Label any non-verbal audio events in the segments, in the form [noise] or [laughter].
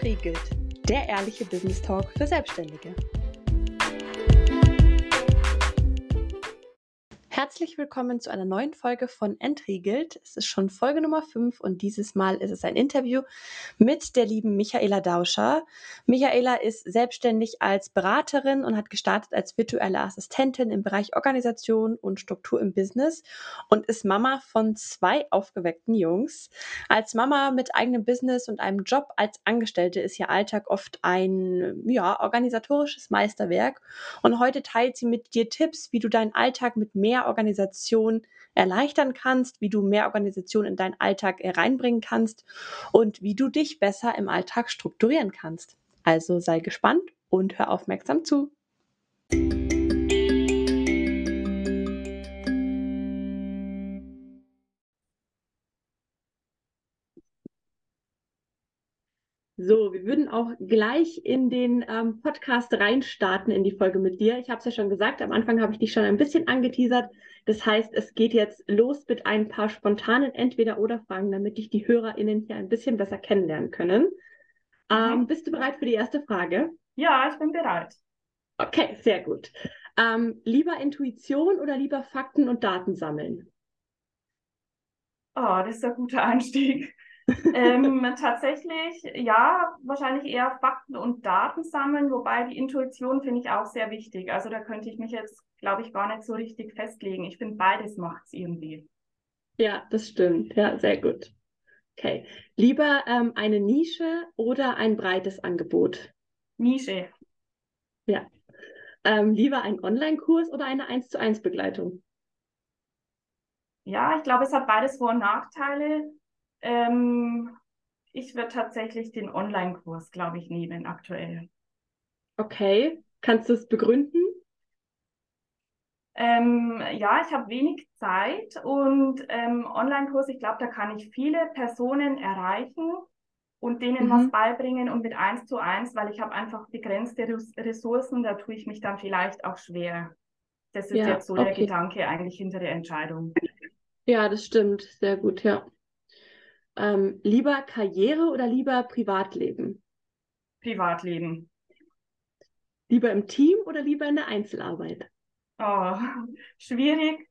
Entriegelt, der ehrliche Business Talk für Selbstständige. Herzlich willkommen zu einer neuen Folge von Entriegelt. Es ist schon Folge Nummer 5 und dieses Mal ist es ein Interview mit der lieben Michaela Dauscher. Michaela ist selbstständig als Beraterin und hat gestartet als virtuelle Assistentin im Bereich Organisation und Struktur im Business und ist Mama von zwei aufgeweckten Jungs. Als Mama mit eigenem Business und einem Job als Angestellte ist ihr Alltag oft ein ja, organisatorisches Meisterwerk und heute teilt sie mit dir Tipps, wie du deinen Alltag mit mehr Organisation erleichtern kannst, wie du mehr Organisation in deinen Alltag reinbringen kannst und wie du dich besser im Alltag strukturieren kannst. Also sei gespannt und hör aufmerksam zu. So, wir würden auch gleich in den ähm, Podcast reinstarten in die Folge mit dir. Ich habe es ja schon gesagt, am Anfang habe ich dich schon ein bisschen angeteasert. Das heißt, es geht jetzt los mit ein paar spontanen Entweder-Oder-Fragen, damit dich die HörerInnen hier ein bisschen besser kennenlernen können. Ähm, mhm. Bist du bereit für die erste Frage? Ja, ich bin bereit. Okay, sehr gut. Ähm, lieber Intuition oder lieber Fakten und Daten sammeln? Oh, das ist ein guter Einstieg ähm, tatsächlich, ja, wahrscheinlich eher Fakten und Daten sammeln, wobei die Intuition finde ich auch sehr wichtig. Also da könnte ich mich jetzt, glaube ich, gar nicht so richtig festlegen. Ich finde, beides macht es irgendwie. Ja, das stimmt. Ja, sehr gut. Okay. Lieber ähm, eine Nische oder ein breites Angebot? Nische. Ja. Ähm, lieber ein Online-Kurs oder eine 1 zu 1 Begleitung? Ja, ich glaube, es hat beides Vor- und Nachteile. Ähm, ich würde tatsächlich den Online-Kurs, glaube ich, nehmen aktuell. Okay, kannst du es begründen? Ähm, ja, ich habe wenig Zeit und ähm, Online-Kurs, ich glaube, da kann ich viele Personen erreichen und denen mhm. was beibringen und mit eins zu eins, weil ich habe einfach begrenzte Ressourcen, da tue ich mich dann vielleicht auch schwer. Das ist ja, jetzt so okay. der Gedanke eigentlich hinter der Entscheidung. Ja, das stimmt. Sehr gut, ja. Ähm, lieber Karriere oder lieber Privatleben? Privatleben. Lieber im Team oder lieber in der Einzelarbeit? Oh, [laughs] schwierig.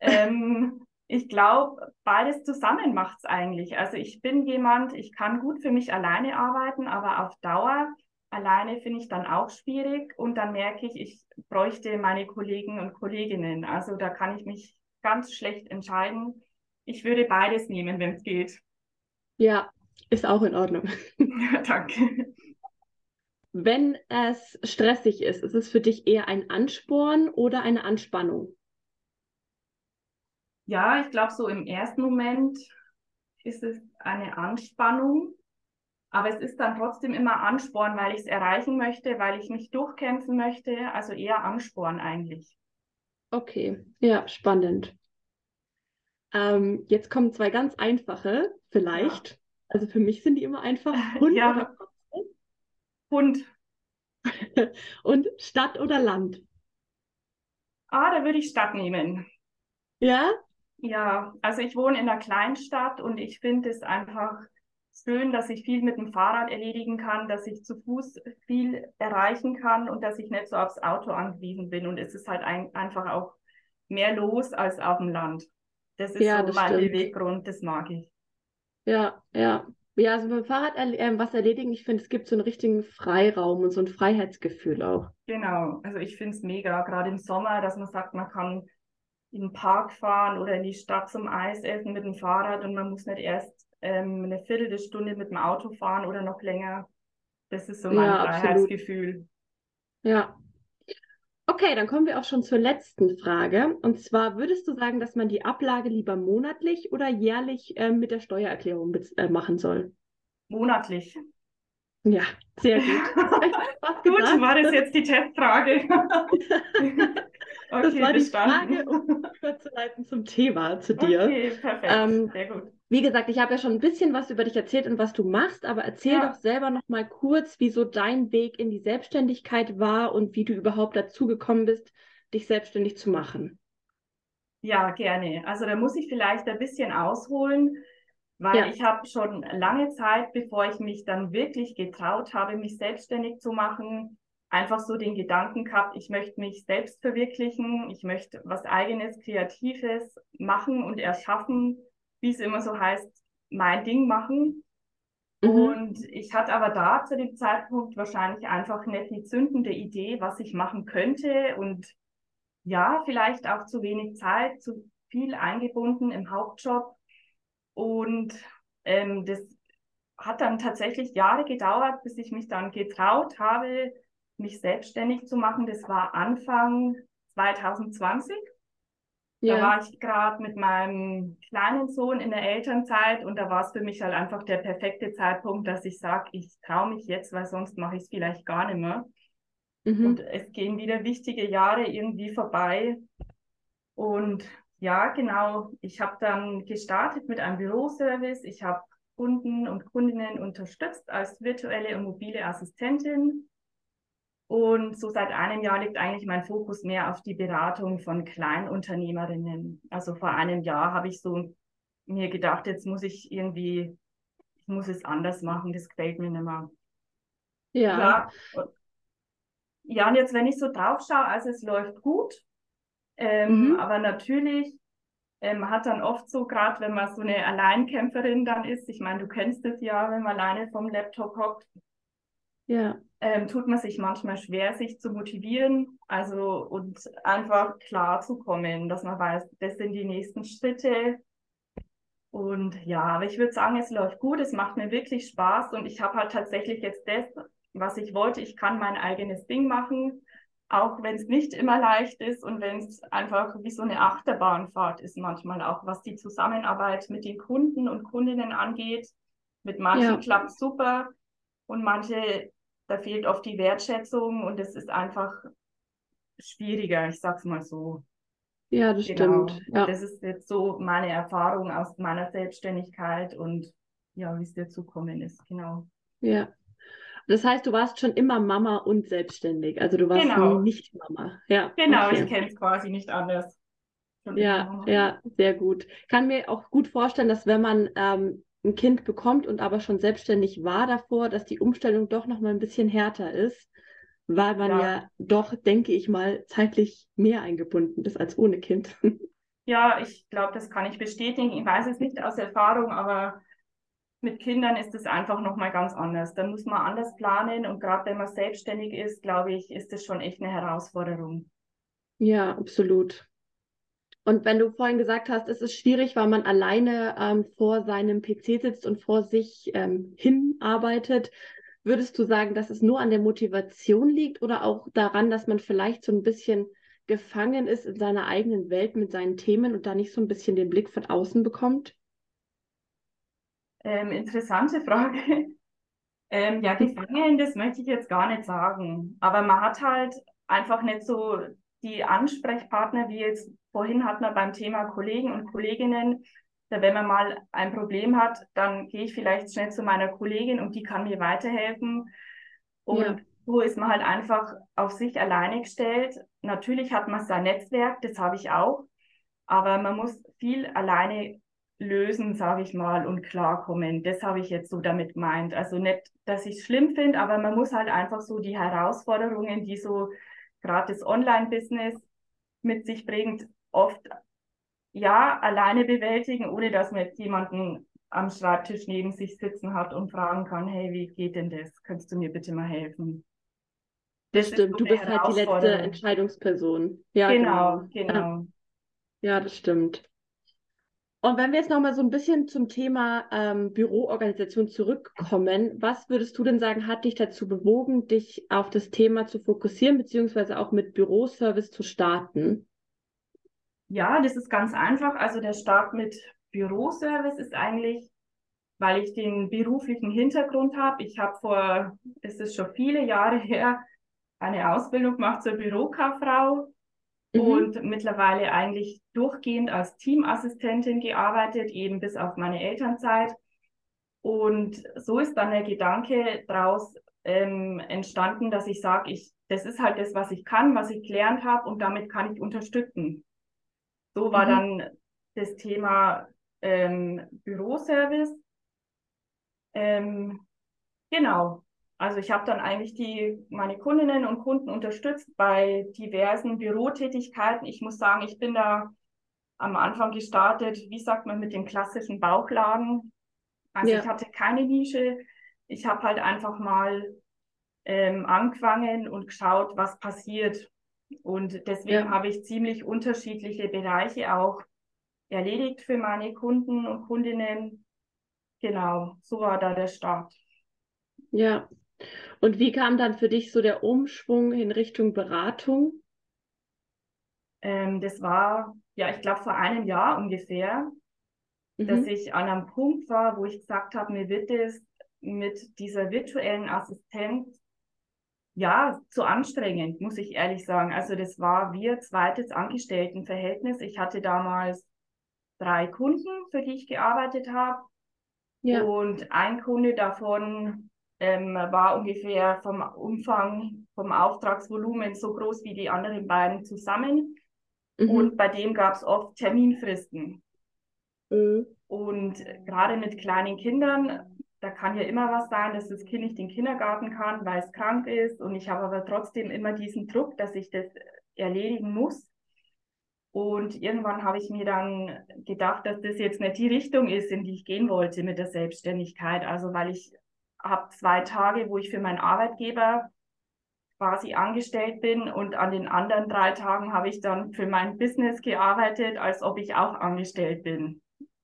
ähm, ich glaube, beides zusammen macht es eigentlich. Also ich bin jemand, ich kann gut für mich alleine arbeiten, aber auf Dauer alleine finde ich dann auch schwierig und dann merke ich, ich bräuchte meine Kollegen und Kolleginnen. Also da kann ich mich ganz schlecht entscheiden. Ich würde beides nehmen, wenn es geht. Ja, ist auch in Ordnung. [laughs] Ja, danke. Wenn es stressig ist, ist es für dich eher ein Ansporn oder eine Anspannung? Ja, ich glaube, so im ersten Moment ist es eine Anspannung, aber es ist dann trotzdem immer Ansporn, weil ich es erreichen möchte, weil ich mich durchkämpfen möchte. Also eher Ansporn eigentlich. Okay, ja, spannend. Ähm, jetzt kommen zwei ganz einfache, vielleicht. Ja. Also für mich sind die immer einfach. [laughs] Hund ja. oder Katze? Hund. [laughs] Und Stadt oder Land? Ah, da würde ich Stadt nehmen. Ja? Ja, also ich wohne in einer Kleinstadt und ich finde es einfach schön, dass ich viel mit dem Fahrrad erledigen kann, dass ich zu Fuß viel erreichen kann und dass ich nicht so aufs Auto angewiesen bin. Und es ist halt ein, einfach auch mehr los als auf dem Land. Das ist ja, so mein stimmt. Beweggrund, das mag ich. Ja, ja. Ja, also beim Fahrrad äh, was erledigen, ich finde, es gibt so einen richtigen Freiraum und so ein Freiheitsgefühl auch. Genau, also ich finde es mega, gerade im Sommer, dass man sagt, man kann in den Park fahren oder in die Stadt zum Eis essen mit dem Fahrrad und man muss nicht erst ähm, eine Viertelstunde mit dem Auto fahren oder noch länger. Das ist so mein ja, Freiheitsgefühl. Ja, Okay, dann kommen wir auch schon zur letzten Frage. Und zwar, würdest du sagen, dass man die Ablage lieber monatlich oder jährlich äh, mit der Steuererklärung äh, machen soll? Monatlich. Ja, sehr gut. [laughs] gut, war das jetzt die Testfrage? [laughs] okay, das war die Frage, um überzuleiten zum Thema zu dir. Okay, perfekt. Ähm, sehr gut. Wie gesagt, ich habe ja schon ein bisschen was über dich erzählt und was du machst, aber erzähl ja. doch selber noch mal kurz, wie so dein Weg in die Selbstständigkeit war und wie du überhaupt dazu gekommen bist, dich selbstständig zu machen. Ja, gerne. Also da muss ich vielleicht ein bisschen ausholen, Weil ja. ich habe schon lange Zeit, bevor ich mich dann wirklich getraut habe, mich selbstständig zu machen, einfach so den Gedanken gehabt, ich möchte mich selbst verwirklichen, ich möchte was eigenes, Kreatives machen und erschaffen, wie es immer so heißt, mein Ding machen. Mhm. Und ich hatte aber da zu dem Zeitpunkt wahrscheinlich einfach nicht die zündende Idee, was ich machen könnte und ja, vielleicht auch zu wenig Zeit, zu viel eingebunden im Hauptjob. Und ähm, das hat dann tatsächlich Jahre gedauert, bis ich mich dann getraut habe, mich selbstständig zu machen. Das war Anfang 2020. Ja. Da war ich gerade mit meinem kleinen Sohn in der Elternzeit und da war es für mich halt einfach der perfekte Zeitpunkt, dass ich sage, ich traue mich jetzt, weil sonst mache ich es vielleicht gar nicht mehr. Mhm. Und es gehen wieder wichtige Jahre irgendwie vorbei. Und ja, genau, ich habe dann gestartet mit einem Büroservice. Ich habe Kunden und Kundinnen unterstützt als virtuelle und mobile Assistentin. Und so seit einem Jahr liegt eigentlich mein Fokus mehr auf die Beratung von Kleinunternehmerinnen. Also vor einem Jahr habe ich so mir gedacht, jetzt muss ich irgendwie, ich muss es anders machen, das gefällt mir nicht mehr. Ja. Ja, und, ja, und jetzt, wenn ich so drauf schaue, also es läuft gut, ähm, mhm. aber natürlich ähm, hat dann oft so, gerade wenn man so eine Alleinkämpferin dann ist, ich meine, du kennst es ja, wenn man alleine vom Laptop hockt, ja. Ähm, tut man sich manchmal schwer, sich zu motivieren, also und einfach klar zu kommen, dass man weiß, das sind die nächsten Schritte. Und ja, aber ich würde sagen, es läuft gut, es macht mir wirklich Spaß und ich habe halt tatsächlich jetzt das, was ich wollte. Ich kann mein eigenes Ding machen, auch wenn es nicht immer leicht ist und wenn es einfach wie so eine Achterbahnfahrt ist manchmal auch, was die Zusammenarbeit mit den Kunden und Kundinnen angeht. Mit manchen ja. klappt super und manche da fehlt oft die Wertschätzung und es ist einfach schwieriger, ich sag's mal so. Ja, das genau. stimmt. Ja. Das ist jetzt so meine Erfahrung aus meiner Selbstständigkeit und ja, wie es dir zukommen ist, genau. Ja. Das heißt, du warst schon immer Mama und selbstständig. Also du warst genau. nicht Mama. Ja. Genau, okay. ich kenne es quasi nicht anders. ja, ja, sehr gut. Kann mir auch gut vorstellen, dass wenn man ähm, ein Kind bekommt und aber schon selbstständig war davor, dass die Umstellung doch noch mal ein bisschen härter ist, weil man ja, ja doch, denke ich mal, zeitlich mehr eingebunden ist als ohne Kind. [laughs] Ja, ich glaube, das kann ich bestätigen. Ich weiß es nicht aus Erfahrung, aber mit Kindern ist es einfach noch mal ganz anders. Da muss man anders planen und gerade wenn man selbstständig ist, glaube ich, ist das schon echt eine Herausforderung. Ja, absolut. Und wenn du vorhin gesagt hast, es ist schwierig, weil man alleine ähm, vor seinem PC sitzt und vor sich ähm, hinarbeitet, würdest du sagen, dass es nur an der Motivation liegt oder auch daran, dass man vielleicht so ein bisschen gefangen ist in seiner eigenen Welt mit seinen Themen und da nicht so ein bisschen den Blick von außen bekommt? Ähm, interessante Frage. [laughs] Ähm, ja, [laughs] gefangen, das möchte ich jetzt gar nicht sagen. Aber man hat halt einfach nicht so die Ansprechpartner, wie jetzt vorhin hatten wir beim Thema Kollegen und Kolleginnen, wenn man mal ein Problem hat, dann gehe ich vielleicht schnell zu meiner Kollegin und die kann mir weiterhelfen. Und ja. so ist man halt einfach auf sich alleine gestellt. Natürlich hat man sein Netzwerk, das habe ich auch, aber man muss viel alleine lösen, sage ich mal, und klarkommen. Das habe ich jetzt so damit gemeint. Also nicht, dass ich es schlimm finde, aber man muss halt einfach so die Herausforderungen, die so gerade das Online-Business mit sich bringt, oft ja alleine bewältigen, ohne dass man jetzt jemanden am Schreibtisch neben sich sitzen hat und fragen kann, hey, wie geht denn das? Könntest du mir bitte mal helfen? Das, das stimmt, so du bist halt die letzte Entscheidungsperson. Ja, genau, genau. genau. Ja, das stimmt. Und wenn wir jetzt nochmal so ein bisschen zum Thema ähm, Büroorganisation zurückkommen, was würdest du denn sagen, hat dich dazu bewogen, dich auf das Thema zu fokussieren, beziehungsweise auch mit Büroservice zu starten? Ja, das ist ganz einfach. Also der Start mit Büroservice ist eigentlich, weil ich den beruflichen Hintergrund habe. Ich habe vor, es ist schon viele Jahre her, eine Ausbildung gemacht zur Bürokauffrau mhm. und mittlerweile eigentlich durchgehend als Teamassistentin gearbeitet, eben bis auf meine Elternzeit. Und so ist dann der Gedanke daraus ähm, entstanden, dass ich sage, ich, das ist halt das, was ich kann, was ich gelernt habe und damit kann ich unterstützen. So war mhm. dann das Thema ähm, Büroservice. Ähm, genau. Also ich habe dann eigentlich die, meine Kundinnen und Kunden unterstützt bei diversen Bürotätigkeiten. Ich muss sagen, ich bin da am Anfang gestartet, wie sagt man, mit den klassischen Bauchladen. Also ja. ich hatte keine Nische. Ich habe halt einfach mal ähm, angefangen und geschaut, was passiert. Und deswegen ja. habe ich ziemlich unterschiedliche Bereiche auch erledigt für meine Kunden und Kundinnen. Genau, so war da der Start. Ja. Und wie kam dann für dich so der Umschwung in Richtung Beratung? Ähm, das war, ja, ich glaube, vor einem Jahr ungefähr, mhm. dass ich an einem Punkt war, wo ich gesagt habe, mir wird es mit dieser virtuellen Assistenz ja, zu anstrengend, muss ich ehrlich sagen. Also das war ein zweites Angestelltenverhältnis. Ich hatte damals drei Kunden, für die ich gearbeitet habe. Ja. Und ein Kunde davon ähm, war ungefähr vom Umfang, vom Auftragsvolumen so groß wie die anderen beiden zusammen. Mhm. Und bei dem gab es oft Terminfristen. Mhm. Und gerade mit kleinen Kindern da kann ja immer was sein, dass das Kind nicht in den Kindergarten kann, weil es krank ist. Und ich habe aber trotzdem immer diesen Druck, dass ich das erledigen muss. Und irgendwann habe ich mir dann gedacht, dass das jetzt nicht die Richtung ist, in die ich gehen wollte mit der Selbstständigkeit. Also weil ich habe zwei Tage, wo ich für meinen Arbeitgeber quasi angestellt bin und an den anderen drei Tagen habe ich dann für mein Business gearbeitet, als ob ich auch angestellt bin.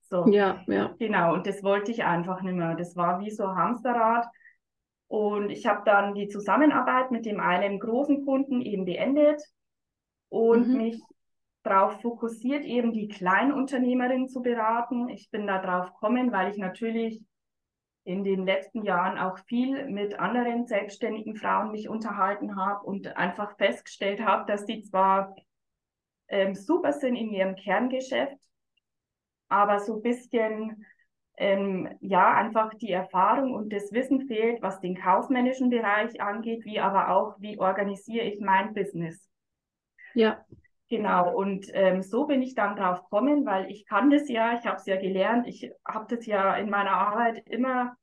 So. Ja, ja. Genau, und das wollte ich einfach nicht mehr. Das war wie so Hamsterrad. Und ich habe dann die Zusammenarbeit mit dem einen großen Kunden eben beendet und mhm. mich darauf fokussiert, eben die Kleinunternehmerin zu beraten. Ich bin da drauf gekommen, weil ich natürlich in den letzten Jahren auch viel mit anderen selbstständigen Frauen mich unterhalten habe und einfach festgestellt habe, dass die zwar ähm, super sind in ihrem Kerngeschäft, aber so ein bisschen, ähm, ja, einfach die Erfahrung und das Wissen fehlt, was den kaufmännischen Bereich angeht, wie aber auch, wie organisiere ich mein Business. Ja. Genau, und ähm, so bin ich dann drauf gekommen, weil ich kann das ja, ich habe es ja gelernt, ich habe das ja in meiner Arbeit immer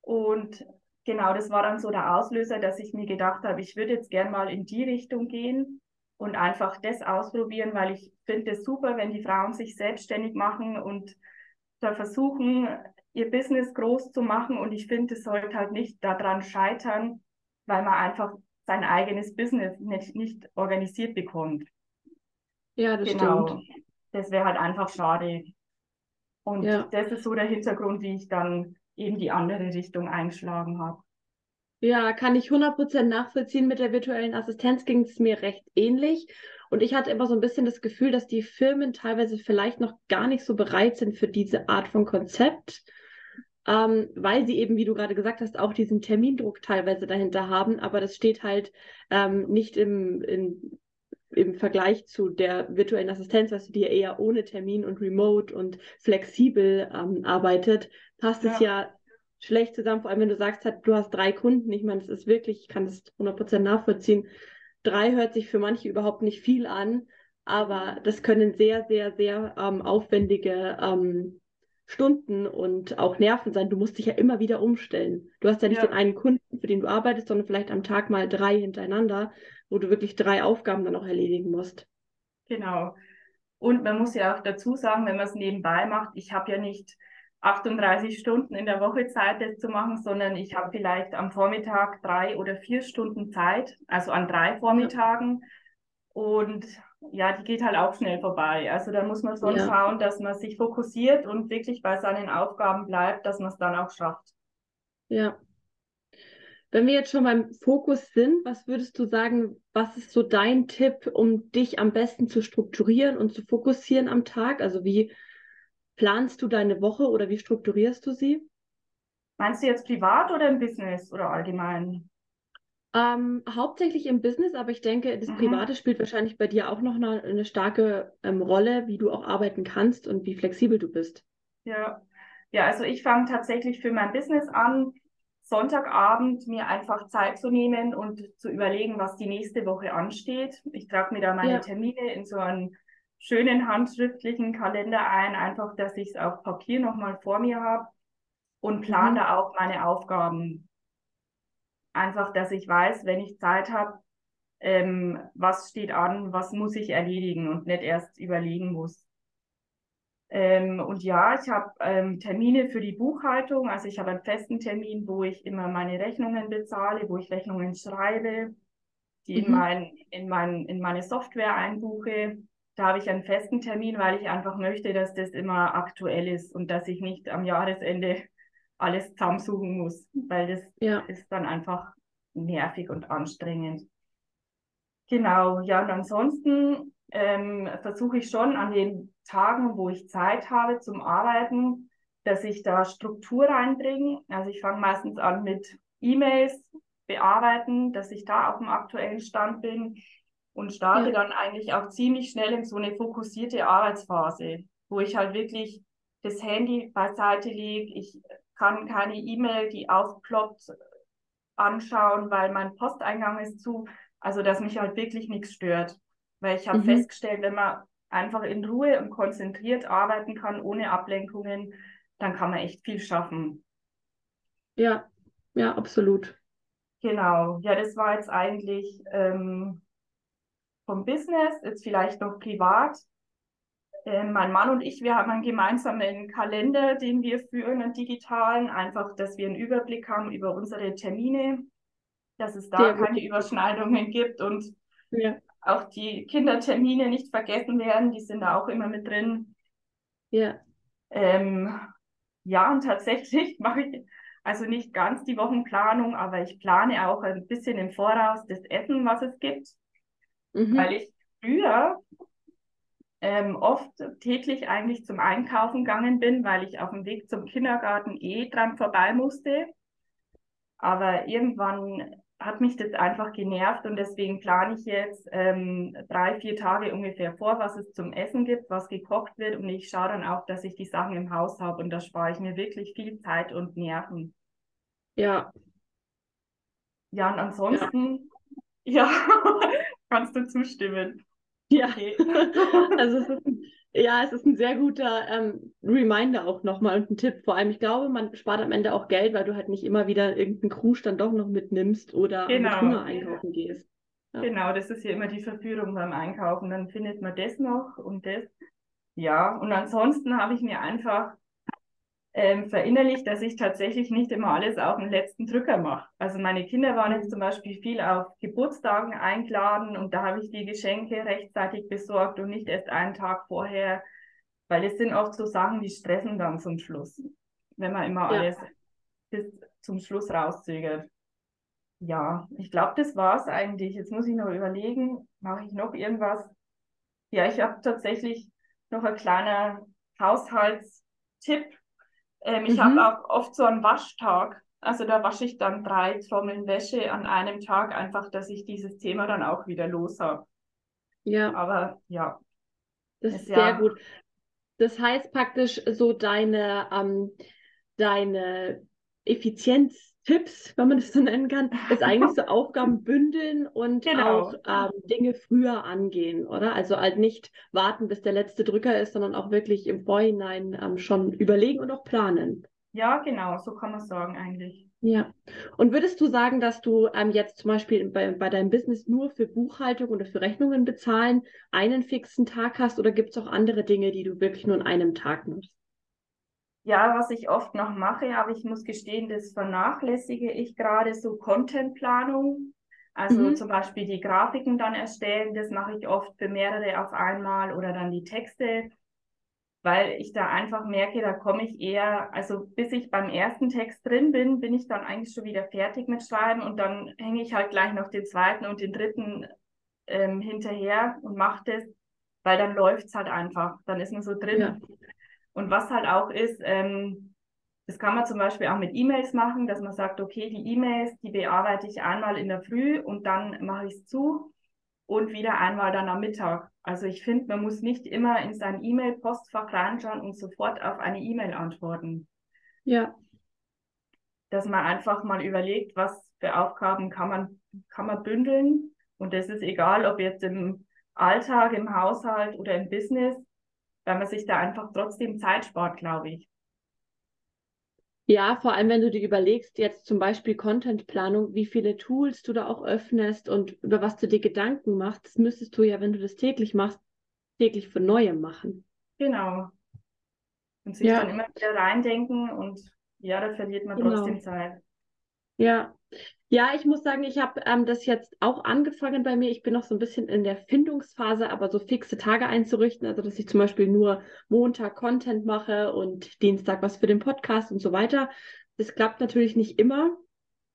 und genau, das war dann so der Auslöser, dass ich mir gedacht habe, ich würde jetzt gern mal in die Richtung gehen und einfach das ausprobieren, weil ich finde es super, wenn die Frauen sich selbstständig machen und da versuchen, ihr Business groß zu machen. Und ich finde, es sollte halt nicht daran scheitern, weil man einfach sein eigenes Business nicht, nicht organisiert bekommt. Ja, das genau. stimmt. Das wäre halt einfach schade. Und ja. das ist so der Hintergrund, wie ich dann eben die andere Richtung eingeschlagen habe. Ja, kann ich 100% nachvollziehen. Mit der virtuellen Assistenz ging es mir recht ähnlich. Und ich hatte immer so ein bisschen das Gefühl, dass die Firmen teilweise vielleicht noch gar nicht so bereit sind für diese Art von Konzept, ähm, weil sie eben, wie du gerade gesagt hast, auch diesen Termindruck teilweise dahinter haben. Aber das steht halt ähm, nicht im, in, im Vergleich zu der virtuellen Assistenz, was die ja eher ohne Termin und remote und flexibel ähm, arbeitet, passt ja. es ja schlecht zusammen, vor allem wenn du sagst, du hast drei Kunden. Ich meine, das ist wirklich, ich kann das 100% nachvollziehen. Drei hört sich für manche überhaupt nicht viel an, aber das können sehr, sehr, sehr ähm, aufwendige ähm, Stunden und auch Nerven sein. Du musst dich ja immer wieder umstellen. Du hast ja nicht ja. den einen Kunden, für den du arbeitest, sondern vielleicht am Tag mal drei hintereinander, wo du wirklich drei Aufgaben dann auch erledigen musst. Genau. Und man muss ja auch dazu sagen, wenn man es nebenbei macht, ich habe ja nicht 38 Stunden in der Woche Zeit, das zu machen, sondern ich habe vielleicht am Vormittag drei oder vier Stunden Zeit, also an drei Vormittagen. Und ja, die geht halt auch schnell vorbei. Also da muss man schon ja. schauen, dass man sich fokussiert und wirklich bei seinen Aufgaben bleibt, dass man es dann auch schafft. Ja. Wenn wir jetzt schon beim Fokus sind, was würdest du sagen, was ist so dein Tipp, um dich am besten zu strukturieren und zu fokussieren am Tag? Also wie planst du deine Woche oder wie strukturierst du sie? Meinst du jetzt privat oder im Business oder allgemein? Ähm, hauptsächlich im Business, aber ich denke, das mhm. Private spielt wahrscheinlich bei dir auch noch eine, eine starke ähm, Rolle, wie du auch arbeiten kannst und wie flexibel du bist. Ja, ja also ich fange tatsächlich für mein Business an, Sonntagabend mir einfach Zeit zu nehmen und zu überlegen, was die nächste Woche ansteht. Ich trage mir da meine ja. Termine in so ein schönen handschriftlichen Kalender ein, einfach, dass ich es auf Papier nochmal vor mir habe und plane mhm. da auch meine Aufgaben. Einfach, dass ich weiß, wenn ich Zeit habe, ähm, was steht an, was muss ich erledigen und nicht erst überlegen muss. Ähm, und ja, ich habe ähm, Termine für die Buchhaltung. Also ich habe einen festen Termin, wo ich immer meine Rechnungen bezahle, wo ich Rechnungen schreibe, die mhm. in, mein, in, mein, in meine Software einbuche. Da habe ich einen festen Termin, weil ich einfach möchte, dass das immer aktuell ist und dass ich nicht am Jahresende alles zusammensuchen muss, weil das ja. ist dann einfach nervig und anstrengend. Genau, ja, und ansonsten ähm, versuche ich schon an den Tagen, wo ich Zeit habe zum Arbeiten, dass ich da Struktur reinbringe. Also ich fange meistens an mit E-Mails bearbeiten, dass ich da auf dem aktuellen Stand bin und starte ja. dann eigentlich auch ziemlich schnell in so eine fokussierte Arbeitsphase, wo ich halt wirklich das Handy beiseite lege. Ich kann keine E-Mail, die aufploppt, anschauen, weil mein Posteingang ist zu. Also, dass mich halt wirklich nichts stört. Weil ich habe mhm. festgestellt, wenn man einfach in Ruhe und konzentriert arbeiten kann, ohne Ablenkungen, dann kann man echt viel schaffen. Ja, ja, absolut. Genau, ja, das war jetzt eigentlich ähm, vom Business, jetzt vielleicht noch privat. Äh, mein Mann und ich, wir haben einen gemeinsamen Kalender, den wir führen, einen digitalen, einfach, dass wir einen Überblick haben über unsere Termine, dass es da Sehr keine gut. Überschneidungen gibt und ja auch die Kindertermine nicht vergessen werden, die sind da auch immer mit drin. Ja. Ähm, ja, und tatsächlich [laughs] mache ich also nicht ganz die Wochenplanung, aber ich plane auch ein bisschen im Voraus das Essen, was es gibt, mhm. weil ich früher ähm, oft täglich eigentlich zum Einkaufen gegangen bin, weil ich auf dem Weg zum Kindergarten eh dran vorbei musste. Aber irgendwann hat mich das einfach genervt und deswegen plane ich jetzt ähm, drei, vier Tage ungefähr vor, was es zum Essen gibt, was gekocht wird und ich schaue dann auch, dass ich die Sachen im Haus habe und da spare ich mir wirklich viel Zeit und Nerven. Ja. Ja, und ansonsten, ja, [laughs] ja kannst du zustimmen. Ja, also es ist ein ja, es ist ein sehr guter ähm, Reminder auch nochmal und ein Tipp. Vor allem, ich glaube, man spart am Ende auch Geld, weil du halt nicht immer wieder irgendeinen Krusch dann doch noch mitnimmst oder genau. mit Hunger einkaufen gehst. Ja. Genau, das ist ja immer die Verführung beim Einkaufen. Dann findet man das noch und das. Ja, und ansonsten habe ich mir einfach ähm, verinnerlicht, dass ich tatsächlich nicht immer alles auf den letzten Drücker mache. Also meine Kinder waren jetzt zum Beispiel viel auf Geburtstagen eingeladen und da habe ich die Geschenke rechtzeitig besorgt und nicht erst einen Tag vorher, weil es sind oft so Sachen, die stressen dann zum Schluss, wenn man immer ja. alles bis zum Schluss rauszögert. Ja, ich glaube, das war es eigentlich. Jetzt muss ich noch überlegen, mache ich noch irgendwas? Ja, ich habe tatsächlich noch ein kleiner Haushaltstipp ähm, ich mhm. habe auch oft so einen Waschtag. Also da wasche ich dann drei Trommeln Wäsche an einem Tag, einfach, dass ich dieses Thema dann auch wieder los habe. Ja. Aber ja. Das ist sehr ja, gut. Das heißt praktisch so deine, ähm, deine Effizienz Tipps, wenn man das so nennen kann, ist eigentlich so [laughs] Aufgaben bündeln und genau. auch ähm, Dinge früher angehen, oder? Also halt nicht warten, bis der letzte Drücker ist, sondern auch wirklich im Vorhinein ähm, schon überlegen und auch planen. Ja, genau, so kann man sagen eigentlich. Ja. Und würdest du sagen, dass du ähm, jetzt zum Beispiel bei, bei deinem Business nur für Buchhaltung oder für Rechnungen bezahlen einen fixen Tag hast oder gibt es auch andere Dinge, die du wirklich nur an einem Tag machst? Ja, was ich oft noch mache, aber ich muss gestehen, das vernachlässige ich gerade so Contentplanung. Also mhm. zum Beispiel die Grafiken dann erstellen, das mache ich oft für mehrere auf einmal oder dann die Texte, weil ich da einfach merke, da komme ich eher, also bis ich beim ersten Text drin bin, bin ich dann eigentlich schon wieder fertig mit Schreiben und dann hänge ich halt gleich noch den zweiten und den dritten ähm, hinterher und mache das, weil dann läuft es halt einfach, dann ist man so drin. Ja. Und was halt auch ist, ähm, das kann man zum Beispiel auch mit E-Mails machen, dass man sagt, okay, die E-Mails, die bearbeite ich einmal in der Früh und dann mache ich es zu und wieder einmal dann am Mittag. Also ich finde, man muss nicht immer in sein E-Mail-Postfach reinschauen und sofort auf eine E-Mail antworten. Ja. Dass man einfach mal überlegt, was für Aufgaben kann man, kann man bündeln. Und das ist egal, ob jetzt im Alltag, im Haushalt oder im Business, weil man sich da einfach trotzdem Zeit spart, glaube ich. Ja, vor allem, wenn du dir überlegst, jetzt zum Beispiel Contentplanung, wie viele Tools du da auch öffnest und über was du dir Gedanken machst, das müsstest du ja, wenn du das täglich machst, täglich für Neue machen. Genau. Und sich ja. dann immer wieder reindenken und ja, da verliert man genau. trotzdem Zeit. Ja, ja, ich muss sagen, ich habe ähm, das jetzt auch angefangen bei mir. Ich bin noch so ein bisschen in der Findungsphase, aber so fixe Tage einzurichten. Also, dass ich zum Beispiel nur Montag Content mache und Dienstag was für den Podcast und so weiter. Das klappt natürlich nicht immer,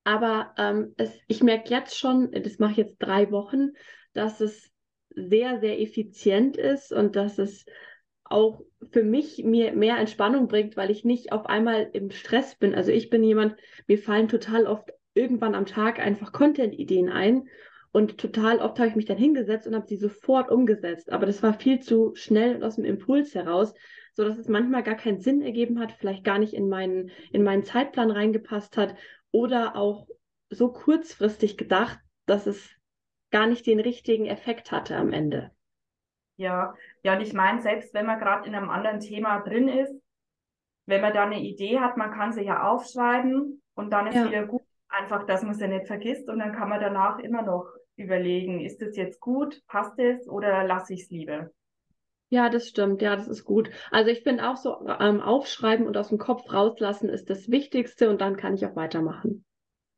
aber ähm, es, ich merke jetzt schon, das mache ich jetzt drei Wochen, dass es sehr, sehr effizient ist und dass es auch für mich mir mehr Entspannung bringt, weil ich nicht auf einmal im Stress bin. Also ich bin jemand, mir fallen total oft irgendwann am Tag einfach Content-Ideen ein und total oft habe ich mich dann hingesetzt und habe sie sofort umgesetzt. Aber das war viel zu schnell und aus dem Impuls heraus, so dass es manchmal gar keinen Sinn ergeben hat, vielleicht gar nicht in meinen, in meinen Zeitplan reingepasst hat oder auch so kurzfristig gedacht, dass es gar nicht den richtigen Effekt hatte am Ende. Ja, ja, und ich meine, selbst wenn man gerade in einem anderen Thema drin ist, wenn man da eine Idee hat, man kann sie ja aufschreiben und dann ist ja. wieder gut. Einfach, dass man sie nicht vergisst und dann kann man danach immer noch überlegen, ist es jetzt gut, passt es oder lasse ich es lieber? Ja, das stimmt. Ja, das ist gut. Also ich finde auch so, ähm, aufschreiben und aus dem Kopf rauslassen ist das Wichtigste und dann kann ich auch weitermachen.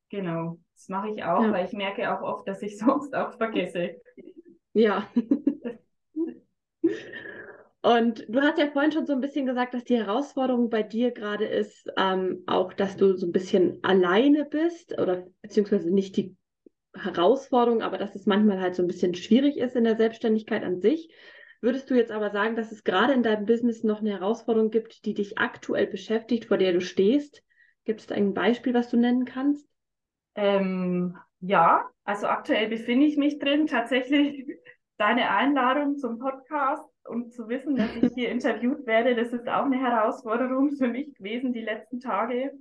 Genau, das mache ich auch, ja. weil ich merke auch oft, dass ich [laughs] sonst auch vergesse. Ja. [laughs] Und du hast ja vorhin schon so ein bisschen gesagt, dass die Herausforderung bei dir gerade ist, ähm, auch, dass du so ein bisschen alleine bist oder beziehungsweise nicht die Herausforderung, aber dass es manchmal halt so ein bisschen schwierig ist in der Selbstständigkeit an sich. Würdest du jetzt aber sagen, dass es gerade in deinem Business noch eine Herausforderung gibt, die dich aktuell beschäftigt, vor der du stehst? Gibt es da ein Beispiel, was du nennen kannst? Ähm, ja, also aktuell befinde ich mich drin. Tatsächlich [laughs] deine Einladung zum Podcast und zu wissen, dass ich hier interviewt werde, das ist auch eine Herausforderung für mich gewesen die letzten Tage.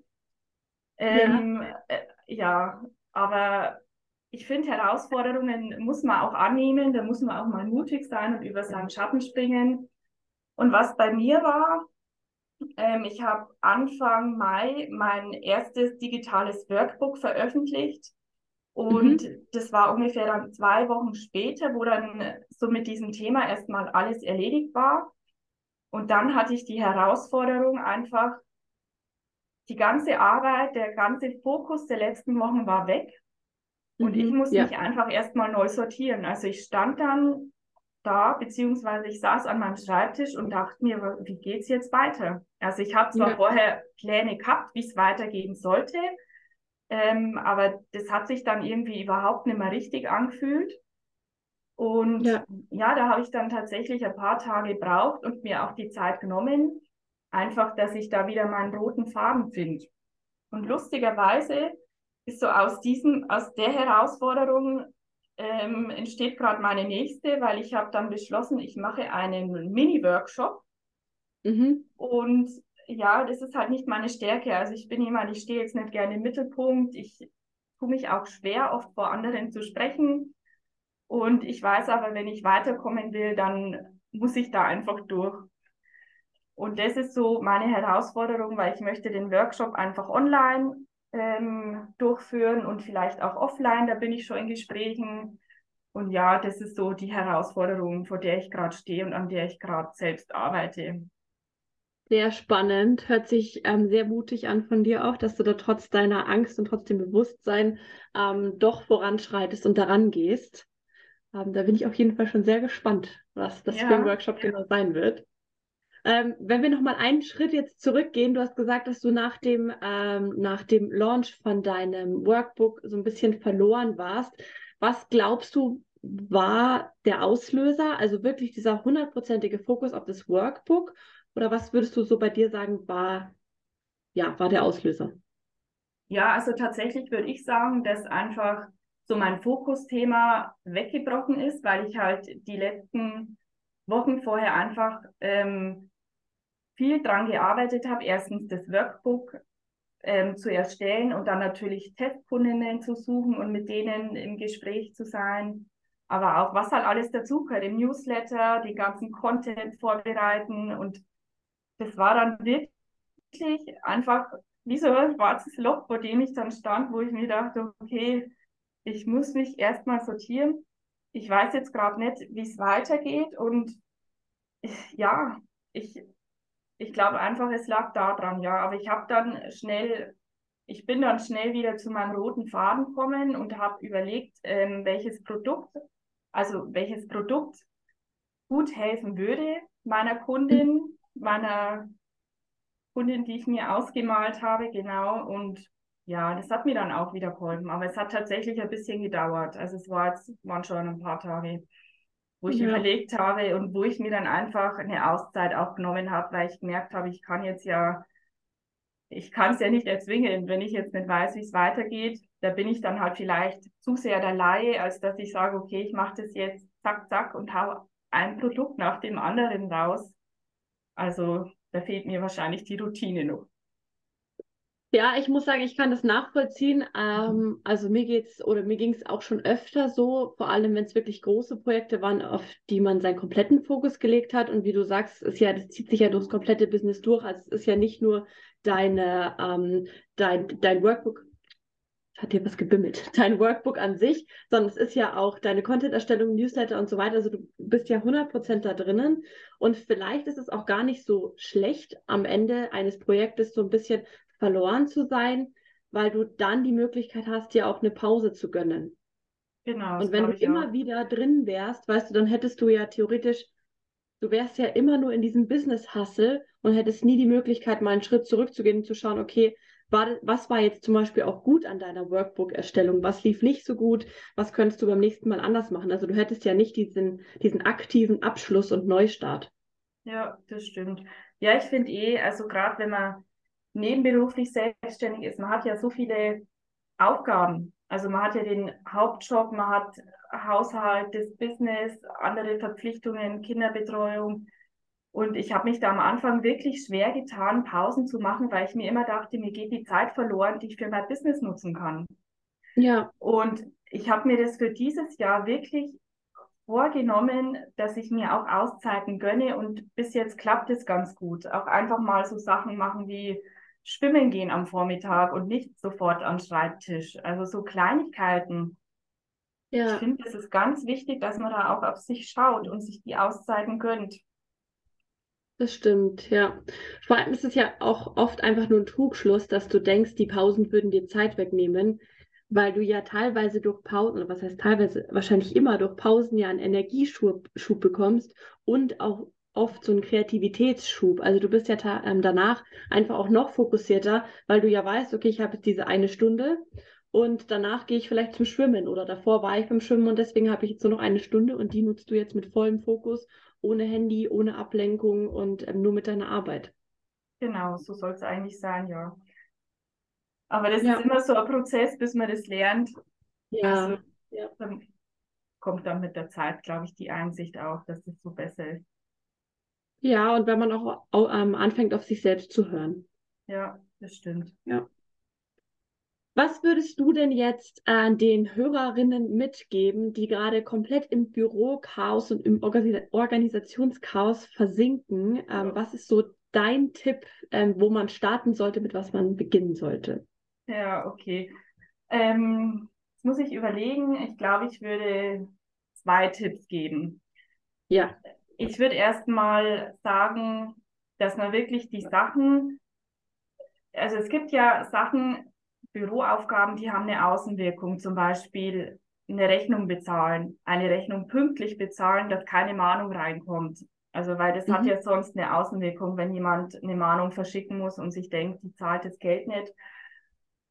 Ähm, ja. Äh, ja, aber ich finde, Herausforderungen muss man auch annehmen, da muss man auch mal mutig sein und über seinen Schatten springen. Und was bei mir war, ähm, ich habe Anfang Mai mein erstes digitales Workbook veröffentlicht. Und mhm. das war ungefähr dann zwei Wochen später, wo dann so mit diesem Thema erstmal alles erledigt war. Und dann hatte ich die Herausforderung einfach, die ganze Arbeit, der ganze Fokus der letzten Wochen war weg. Und mhm, ich musste ja. mich einfach erstmal neu sortieren. Also ich stand dann da, beziehungsweise ich saß an meinem Schreibtisch und dachte mir, wie geht's jetzt weiter? Also ich habe zwar ja. vorher Pläne gehabt, wie es weitergehen sollte, ähm, aber das hat sich dann irgendwie überhaupt nicht mehr richtig angefühlt. Und ja, ja da habe ich dann tatsächlich ein paar Tage gebraucht und mir auch die Zeit genommen, einfach, dass ich da wieder meinen roten Faden finde. Und lustigerweise ist so aus diesem, aus der Herausforderung ähm, entsteht gerade meine nächste, weil ich habe dann beschlossen, ich mache einen Mini-Workshop. Mhm. Und ja, das ist halt nicht meine Stärke. Also ich bin jemand, ich stehe jetzt nicht gerne im Mittelpunkt. Ich tue mich auch schwer, oft vor anderen zu sprechen. Und ich weiß aber, wenn ich weiterkommen will, dann muss ich da einfach durch. Und das ist so meine Herausforderung, weil ich möchte den Workshop einfach online ähm, durchführen und vielleicht auch offline. Da bin ich schon in Gesprächen. Und ja, das ist so die Herausforderung, vor der ich gerade stehe und an der ich gerade selbst arbeite. Sehr spannend, hört sich ähm, sehr mutig an von dir auch, dass du da trotz deiner Angst und trotz dem Bewusstsein ähm, doch voranschreitest und daran gehst. Ähm, da bin ich auf jeden Fall schon sehr gespannt, was das ja. für ein Workshop genau sein wird. Ähm, wenn wir nochmal einen Schritt jetzt zurückgehen, du hast gesagt, dass du nach dem, ähm, nach dem Launch von deinem Workbook so ein bisschen verloren warst. Was glaubst du, war der Auslöser? Also wirklich dieser hundertprozentige Fokus auf das Workbook? Oder was würdest du so bei dir sagen, war, ja, war der Auslöser? Ja, also tatsächlich würde ich sagen, dass einfach so mein Fokusthema weggebrochen ist, weil ich halt die letzten Wochen vorher einfach ähm, viel dran gearbeitet habe. Erstens das Workbook ähm, zu erstellen und dann natürlich Testkundinnen zu suchen und mit denen im Gespräch zu sein. aber auch was halt alles dazugehört, im Newsletter, den ganzen Content vorbereiten und das war dann wirklich einfach wie so ein schwarzes Loch, vor dem ich dann stand, wo ich mir dachte, okay, ich muss mich erstmal sortieren. Ich weiß jetzt gerade nicht, wie es weitergeht und ja, ich, ich glaube einfach, es lag daran, ja. Aber ich habe dann schnell, ich bin dann schnell wieder zu meinem roten Faden gekommen und habe überlegt, ähm, welches Produkt, also welches Produkt gut helfen würde meiner Kundin, meiner Kundin, die ich mir ausgemalt habe, genau. Und ja, das hat mir dann auch wieder geholfen. Aber es hat tatsächlich ein bisschen gedauert. Also es war jetzt, waren schon ein paar Tage, wo ich ja. überlegt habe und wo ich mir dann einfach eine Auszeit auch genommen habe, weil ich gemerkt habe, ich kann jetzt ja, ich kann es ja nicht erzwingen, wenn ich jetzt nicht weiß, wie es weitergeht. Da bin ich dann halt vielleicht zu sehr der Laie, als dass ich sage, okay, ich mache das jetzt zack, zack und hau ein Produkt nach dem anderen raus. Also da fehlt mir wahrscheinlich die Routine noch. Ja, ich muss sagen, ich kann das nachvollziehen. Ähm, also mir geht's oder mir ging es auch schon öfter so, vor allem wenn es wirklich große Projekte waren, auf die man seinen kompletten Fokus gelegt hat. Und wie du sagst, ist ja, das zieht sich ja durchs komplette Business durch. Also es ist ja nicht nur deine, ähm, dein, dein Workbook, hat dir was gebimmelt, [laughs] dein Workbook an sich, sondern es ist ja auch deine Content-Erstellung, Newsletter und so weiter. Also du bist ja 100% da drinnen und vielleicht ist es auch gar nicht so schlecht, am Ende eines Projektes so ein bisschen verloren zu sein, weil du dann die Möglichkeit hast, dir auch eine Pause zu gönnen. Genau. Und wenn du immer auch. wieder drin wärst, weißt du, dann hättest du ja theoretisch, du wärst ja immer nur in diesem Business-Hustle und hättest nie die Möglichkeit, mal einen Schritt zurückzugehen und zu schauen, okay, war, was war jetzt zum Beispiel auch gut an deiner Workbook-Erstellung? Was lief nicht so gut? Was könntest du beim nächsten Mal anders machen? Also du hättest ja nicht diesen, diesen aktiven Abschluss und Neustart. Ja, das stimmt. Ja, ich finde eh, also gerade wenn man nebenberuflich selbstständig ist, man hat ja so viele Aufgaben. Also man hat ja den Hauptjob, man hat Haushalt, das Business, andere Verpflichtungen, Kinderbetreuung. Und ich habe mich da am Anfang wirklich schwer getan, Pausen zu machen, weil ich mir immer dachte, mir geht die Zeit verloren, die ich für mein Business nutzen kann. Ja. Und ich habe mir das für dieses Jahr wirklich vorgenommen, dass ich mir auch Auszeiten gönne und bis jetzt klappt es ganz gut. Auch einfach mal so Sachen machen wie schwimmen gehen am Vormittag und nicht sofort am Schreibtisch. Also so Kleinigkeiten. Ja. Ich finde, es ist ganz wichtig, dass man da auch auf sich schaut und sich die Auszeiten gönnt. Das stimmt, ja. Vor allem ist es ja auch oft einfach nur ein Trugschluss, dass du denkst, die Pausen würden dir Zeit wegnehmen, weil du ja teilweise durch Pausen, oder was heißt teilweise, wahrscheinlich immer durch Pausen ja einen Energieschub Schub bekommst und auch oft so einen Kreativitätsschub. Also du bist ja ähm, danach einfach auch noch fokussierter, weil du ja weißt, okay, ich habe jetzt diese eine Stunde und danach gehe ich vielleicht zum Schwimmen oder davor war ich beim Schwimmen und deswegen habe ich jetzt nur noch eine Stunde und die nutzt du jetzt mit vollem Fokus, ohne Handy, ohne Ablenkung und ähm, nur mit deiner Arbeit. Genau, so soll es eigentlich sein, ja. Aber das ja. ist immer so ein Prozess, bis man das lernt. Ja. Also, ja. Dann kommt dann mit der Zeit, glaube ich, die Einsicht auch, dass das so besser ist. Ja, und wenn man auch, ähm, anfängt, auf sich selbst zu hören. Ja, das stimmt. Ja. Was würdest du denn jetzt äh, den Hörerinnen mitgeben, die gerade komplett im Bürochaos und im Organ Organisationschaos versinken? Ähm, ja. Was ist so dein Tipp, ähm, wo man starten sollte, mit was man beginnen sollte? Ja, okay. Ähm, jetzt muss ich überlegen. Ich glaube, ich würde zwei Tipps geben. Ja ich würde erstmal sagen, dass man wirklich die Sachen, also es gibt ja Sachen, Büroaufgaben, die haben eine Außenwirkung, zum Beispiel eine Rechnung bezahlen, eine Rechnung pünktlich bezahlen, dass keine Mahnung reinkommt. Also weil das mhm. hat ja sonst eine Außenwirkung, wenn jemand eine Mahnung verschicken muss und sich denkt, die zahlt das Geld nicht.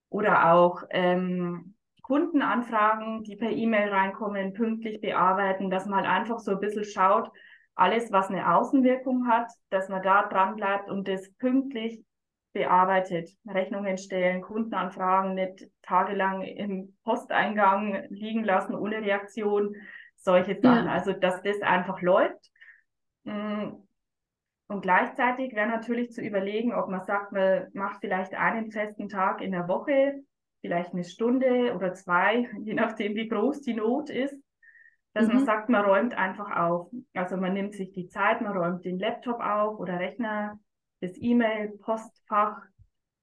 Oder auch ähm, Kundenanfragen, die per E-Mail reinkommen, pünktlich bearbeiten, dass man halt einfach so ein bisschen schaut, alles, was eine Außenwirkung hat, dass man da dran bleibt und das pünktlich bearbeitet. Rechnungen stellen, Kundenanfragen nicht tagelang im Posteingang liegen lassen ohne Reaktion, solche Sachen. Ja. Also, dass das einfach läuft. Mm. Und gleichzeitig wäre natürlich zu überlegen, ob man sagt, man macht vielleicht einen festen Tag in der Woche, vielleicht eine Stunde oder zwei, [laughs] je nachdem, wie groß die Not ist, dass mhm. man sagt, man räumt einfach auf. Also man nimmt sich die Zeit, man räumt den Laptop auf oder Rechner, das E-Mail-Postfach,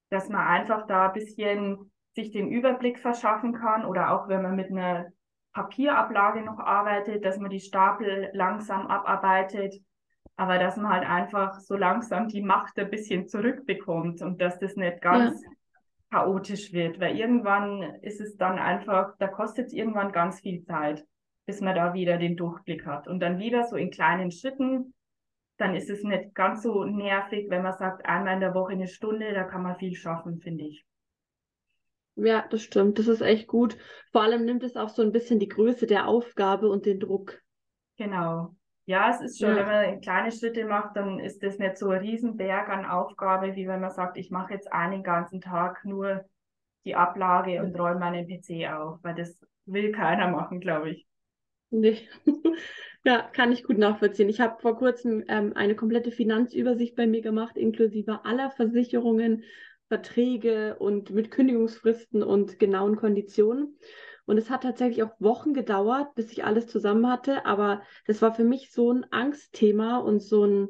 dass man einfach da ein bisschen sich den Überblick verschaffen kann oder auch wenn man mit einer Papierablage noch arbeitet, dass man die Stapel langsam abarbeitet, aber dass man halt einfach so langsam die Macht ein bisschen zurückbekommt und dass das nicht ganz ja. chaotisch wird, weil irgendwann ist es dann einfach, da kostet es irgendwann ganz viel Zeit, bis man da wieder den Durchblick hat und dann wieder so in kleinen Schritten, dann ist es nicht ganz so nervig, wenn man sagt, einmal in der Woche eine Stunde, da kann man viel schaffen, finde ich. Ja, das stimmt. Das ist echt gut. Vor allem nimmt es auch so ein bisschen die Größe der Aufgabe und den Druck. Genau. Ja, es ist schon, ja. wenn man kleine Schritte macht, dann ist das nicht so ein Riesenberg an Aufgabe, wie wenn man sagt, ich mache jetzt einen ganzen Tag nur die Ablage und räume meinen PC auf, weil das will keiner machen, glaube ich. Nee. [laughs] ja, kann ich gut nachvollziehen. Ich habe vor kurzem ähm, eine komplette Finanzübersicht bei mir gemacht, inklusive aller Versicherungen, Verträge und mit Kündigungsfristen und genauen Konditionen. Und es hat tatsächlich auch Wochen gedauert, bis ich alles zusammen hatte. Aber das war für mich so ein Angstthema und so ein,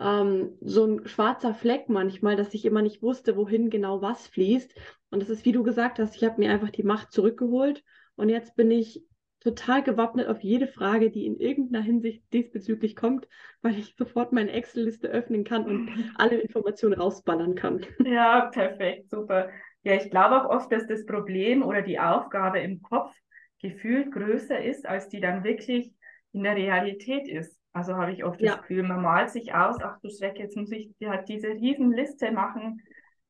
ähm, so ein schwarzer Fleck manchmal, dass ich immer nicht wusste, wohin genau was fließt. Und das ist, wie du gesagt hast, ich habe mir einfach die Macht zurückgeholt. Und jetzt bin ich total gewappnet auf jede Frage, die in irgendeiner Hinsicht diesbezüglich kommt, weil ich sofort meine Excel-Liste öffnen kann und alle Informationen rausballern kann. Ja, perfekt, super. Ja, ich glaube auch oft, dass das Problem oder die Aufgabe im Kopf gefühlt größer ist, als die dann wirklich in der Realität ist. Also habe ich oft ja. das Gefühl, man malt sich aus, ach du Schreck, jetzt muss ich halt diese Riesenliste machen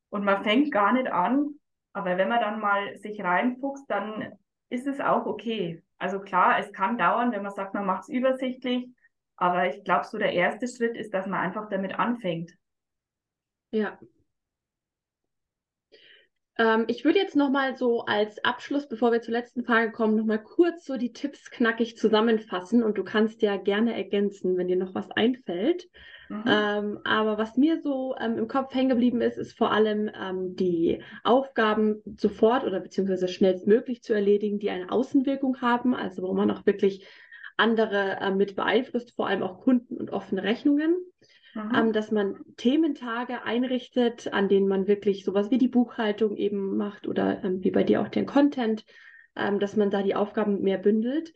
und man fängt gar nicht an. Aber wenn man dann mal sich reinfuchst, dann ist es auch okay. Also klar, es kann dauern, wenn man sagt, man macht es übersichtlich, aber ich glaube, so der erste Schritt ist, dass man einfach damit anfängt. Ja. Ähm, ich würde jetzt nochmal so als Abschluss, bevor wir zur letzten Frage kommen, nochmal kurz so die Tipps knackig zusammenfassen und du kannst ja gerne ergänzen, wenn dir noch was einfällt. Mhm. Ähm, aber was mir so ähm, im Kopf hängen geblieben ist, ist vor allem ähm, die Aufgaben sofort oder beziehungsweise schnellstmöglich zu erledigen, die eine Außenwirkung haben, also wo man auch wirklich andere äh, mit beeinflusst, vor allem auch Kunden und offene Rechnungen. Mhm. Ähm, dass man Thementage einrichtet, an denen man wirklich sowas wie die Buchhaltung eben macht oder ähm, wie bei dir auch den Content, ähm, dass man da die Aufgaben mehr bündelt.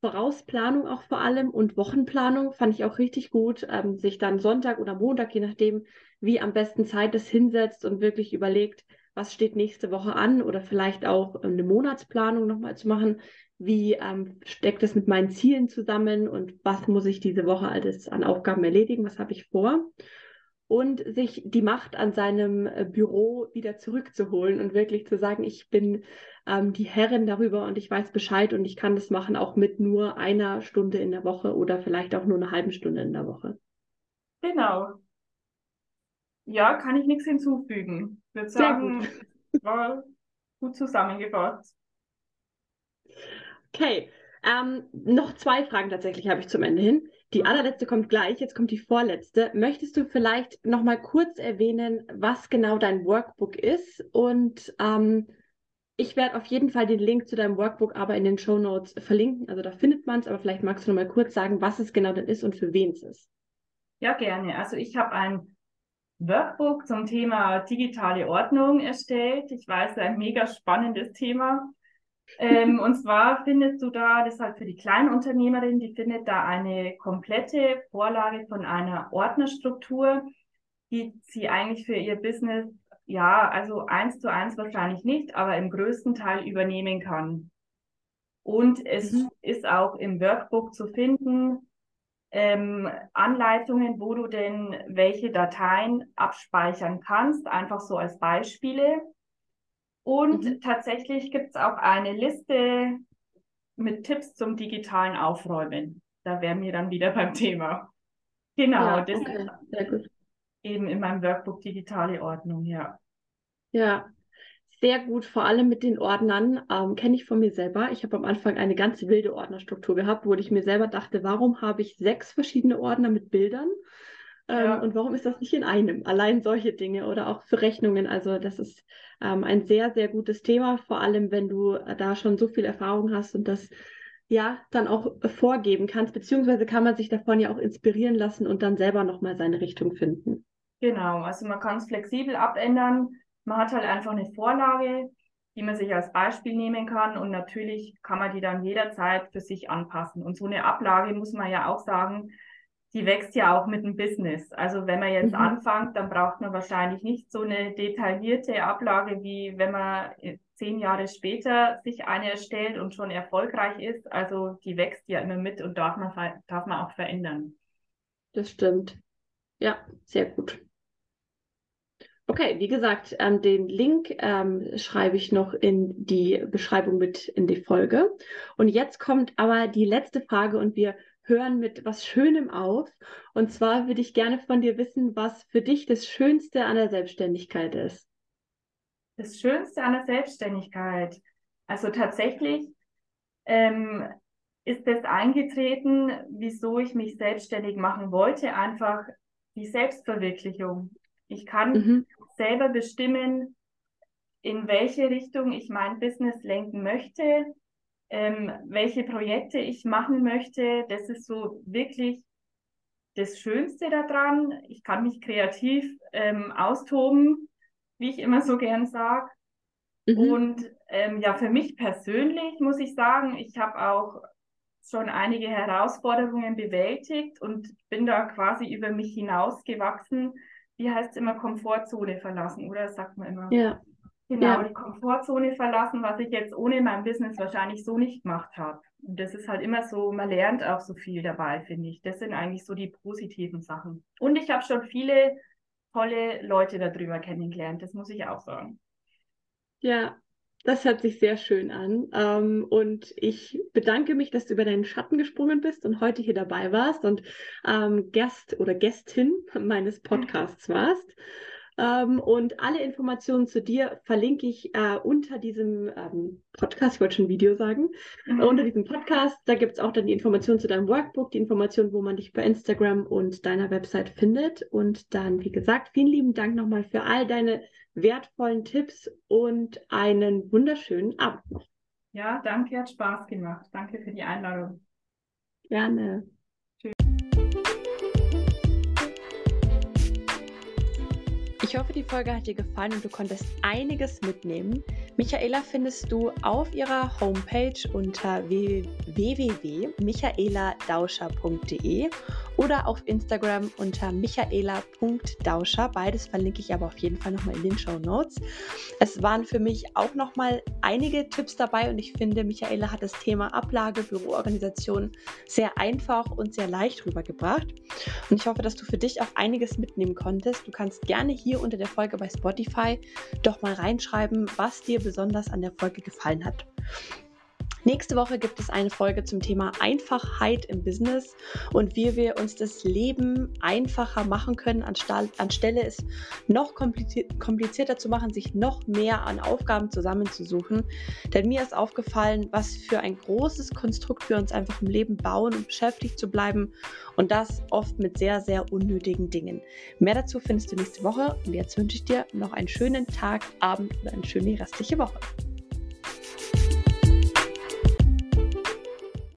Vorausplanung auch vor allem und Wochenplanung fand ich auch richtig gut, ähm, sich dann Sonntag oder Montag, je nachdem, wie am besten Zeit es hinsetzt und wirklich überlegt, was steht nächste Woche an oder vielleicht auch ähm, eine Monatsplanung nochmal zu machen. Wie ähm, steckt es mit meinen Zielen zusammen und was muss ich diese Woche alles an Aufgaben erledigen? Was habe ich vor? Und sich die Macht an seinem äh, Büro wieder zurückzuholen und wirklich zu sagen, ich bin ähm, die Herrin darüber und ich weiß Bescheid und ich kann das machen auch mit nur einer Stunde in der Woche oder vielleicht auch nur einer halben Stunde in der Woche. Genau. Ja, kann ich nichts hinzufügen. Ich würde sagen, gut. war gut zusammengefasst. Okay, ähm, noch zwei Fragen tatsächlich habe ich zum Ende hin. Die allerletzte kommt gleich, jetzt kommt die vorletzte. Möchtest du vielleicht noch mal kurz erwähnen, was genau dein Workbook ist? Und ähm, ich werde auf jeden Fall den Link zu deinem Workbook aber in den Show Notes verlinken. Also da findet man es, aber vielleicht magst du noch mal kurz sagen, was es genau denn ist und für wen es ist. Ja, gerne. Also ich habe ein Workbook zum Thema digitale Ordnung erstellt. Ich weiß, ein mega spannendes Thema. Ähm, und zwar findest du da, das ist halt für die Kleinunternehmerin, die findet da eine komplette Vorlage von einer Ordnerstruktur, die sie eigentlich für ihr Business, ja, also eins zu eins wahrscheinlich nicht, aber im größten Teil übernehmen kann. Und es mhm. ist auch im Workbook zu finden, ähm, Anleitungen, wo du denn welche Dateien abspeichern kannst, einfach so als Beispiele. Und mhm. tatsächlich gibt es auch eine Liste mit Tipps zum digitalen Aufräumen. Da wären wir dann wieder beim Thema. Genau, ja, das okay. ist eben in meinem Workbook digitale Ordnung, ja. Ja, sehr gut, vor allem mit den Ordnern, ähm, kenne ich von mir selber. Ich habe am Anfang eine ganz wilde Ordnerstruktur gehabt, wo ich mir selber dachte, warum habe ich sechs verschiedene Ordner mit Bildern? Ähm, ja. Und warum ist das nicht in einem? Allein solche Dinge oder auch für Rechnungen. Also das ist ähm, ein sehr, sehr gutes Thema, vor allem wenn du äh, da schon so viel Erfahrung hast und das ja dann auch vorgeben kannst, beziehungsweise kann man sich davon ja auch inspirieren lassen und dann selber nochmal seine Richtung finden. Genau, also man kann es flexibel abändern. Man hat halt einfach eine Vorlage, die man sich als Beispiel nehmen kann und natürlich kann man die dann jederzeit für sich anpassen. Und so eine Ablage muss man ja auch sagen, die wächst ja auch mit dem Business. Also wenn man jetzt mhm. anfängt, dann braucht man wahrscheinlich nicht so eine detaillierte Ablage, wie wenn man zehn Jahre später sich eine erstellt und schon erfolgreich ist. Also die wächst ja immer mit und darf man, darf man auch verändern. Das stimmt. Ja, sehr gut. Okay, wie gesagt, ähm, den Link ähm, schreibe ich noch in die Beschreibung mit in die Folge. Und jetzt kommt aber die letzte Frage und wir hören mit was Schönem auf. Und zwar würde ich gerne von dir wissen, was für dich das Schönste an der Selbstständigkeit ist. Das Schönste an der Selbstständigkeit. Also tatsächlich ähm, ist das eingetreten, wieso ich mich selbstständig machen wollte, einfach die Selbstverwirklichung. Ich kann mhm. selber bestimmen, in welche Richtung ich mein Business lenken möchte, ähm, welche Projekte ich machen möchte. Das ist so wirklich das Schönste daran. Ich kann mich kreativ ähm, austoben, wie ich immer so gern sage. Mhm. Und ähm, ja, für mich persönlich muss ich sagen, ich habe auch schon einige Herausforderungen bewältigt und bin da quasi über mich hinausgewachsen wie heißt es immer, Komfortzone verlassen, oder? Das sagt man immer. Ja. Genau, ja. die Komfortzone verlassen, was ich jetzt ohne mein Business wahrscheinlich so nicht gemacht habe. Und das ist halt immer so, man lernt auch so viel dabei, finde ich. Das sind eigentlich so die positiven Sachen. Und ich habe schon viele tolle Leute darüber kennengelernt, das muss ich auch sagen. Ja, das hört sich sehr schön an. Ähm, und ich bedanke mich, dass du über deinen Schatten gesprungen bist und heute hier dabei warst und ähm, Gast oder Gästin meines Podcasts warst. Ähm, und alle Informationen zu dir verlinke ich äh, unter diesem ähm, Podcast, ich wollte schon Video sagen, mhm. unter diesem Podcast. Da gibt es auch dann die Informationen zu deinem Workbook, die Informationen, wo man dich bei Instagram und deiner Website findet. Und dann, wie gesagt, vielen lieben Dank nochmal für all deine wertvollen Tipps und einen wunderschönen Abend noch. Ja, danke, hat Spaß gemacht. Danke für die Einladung. Gerne. Ich hoffe, die Folge hat dir gefallen und du konntest einiges mitnehmen. Michaela findest du auf ihrer Homepage unter www.michaeladauscher.de oder auf Instagram unter michaela.dauscher. Beides verlinke ich aber auf jeden Fall nochmal in den Show Notes. Es waren für mich auch nochmal einige Tipps dabei und ich finde, Michaela hat das Thema Ablage, Büroorganisation sehr einfach und sehr leicht rübergebracht. Und ich hoffe, dass du für dich auch einiges mitnehmen konntest. Du kannst gerne hier unter der Folge bei Spotify doch mal reinschreiben, was dir besonders an der Folge gefallen hat. Nächste Woche gibt es eine Folge zum Thema Einfachheit im Business und wie wir uns das Leben einfacher machen können, anstelle es noch komplizierter zu machen, sich noch mehr an Aufgaben zusammenzusuchen. Denn mir ist aufgefallen, was für ein großes Konstrukt wir uns einfach im Leben bauen, um beschäftigt zu bleiben und das oft mit sehr, sehr unnötigen Dingen. Mehr dazu findest du nächste Woche und jetzt wünsche ich dir noch einen schönen Tag, Abend oder eine schöne restliche Woche.